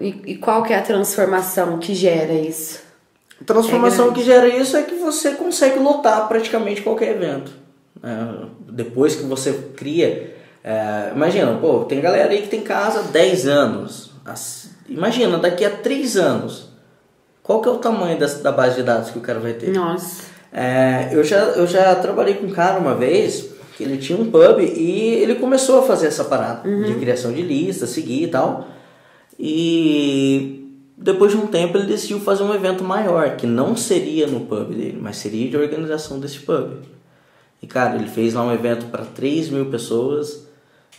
E, e qual que é a transformação que gera isso? A transformação é que gera isso é que você consegue lotar praticamente qualquer evento. É, depois que você cria. É, imagina, pô, tem galera aí que tem casa há 10 anos. As, imagina, daqui a 3 anos. Qual que é o tamanho da, da base de dados que o cara vai ter? Nossa. É, eu, já, eu já trabalhei com um cara uma vez que ele tinha um pub e ele começou a fazer essa parada uhum. de criação de lista, seguir e tal. E depois de um tempo ele decidiu fazer um evento maior, que não seria no pub dele, mas seria de organização desse pub. E cara, ele fez lá um evento para 3 mil pessoas,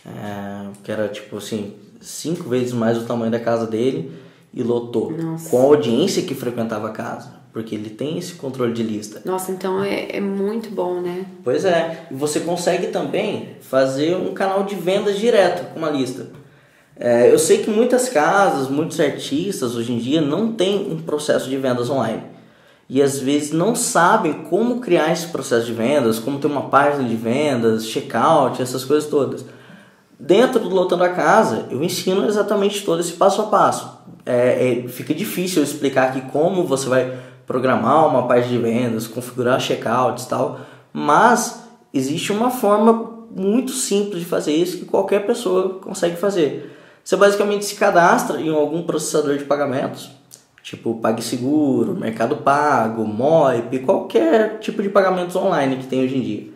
é, que era tipo assim, cinco vezes mais o tamanho da casa dele, e lotou. Nossa. Com a audiência que frequentava a casa porque ele tem esse controle de lista. Nossa, então é, é muito bom, né? Pois é. E você consegue também fazer um canal de vendas direto com uma lista. É, eu sei que muitas casas, muitos artistas hoje em dia não têm um processo de vendas online. E às vezes não sabem como criar esse processo de vendas, como ter uma página de vendas, checkout, essas coisas todas. Dentro do Lotando a Casa, eu ensino exatamente todo esse passo a passo. É, é, fica difícil eu explicar aqui como você vai programar uma parte de vendas, configurar checkouts e tal, mas existe uma forma muito simples de fazer isso que qualquer pessoa consegue fazer. Você basicamente se cadastra em algum processador de pagamentos, tipo PagSeguro, Mercado Pago, Moip, qualquer tipo de pagamentos online que tem hoje em dia.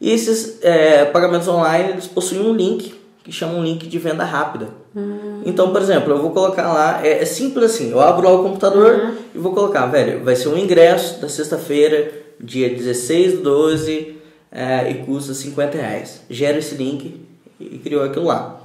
E esses é, pagamentos online eles possuem um link que chama um link de venda rápida. Hum. Então, por exemplo, eu vou colocar lá, é, é simples assim, eu abro lá o computador uhum. e vou colocar, velho, vai ser um ingresso da sexta-feira, dia 16 do 12, é, e custa 50 reais. Gera esse link e criou aquilo lá.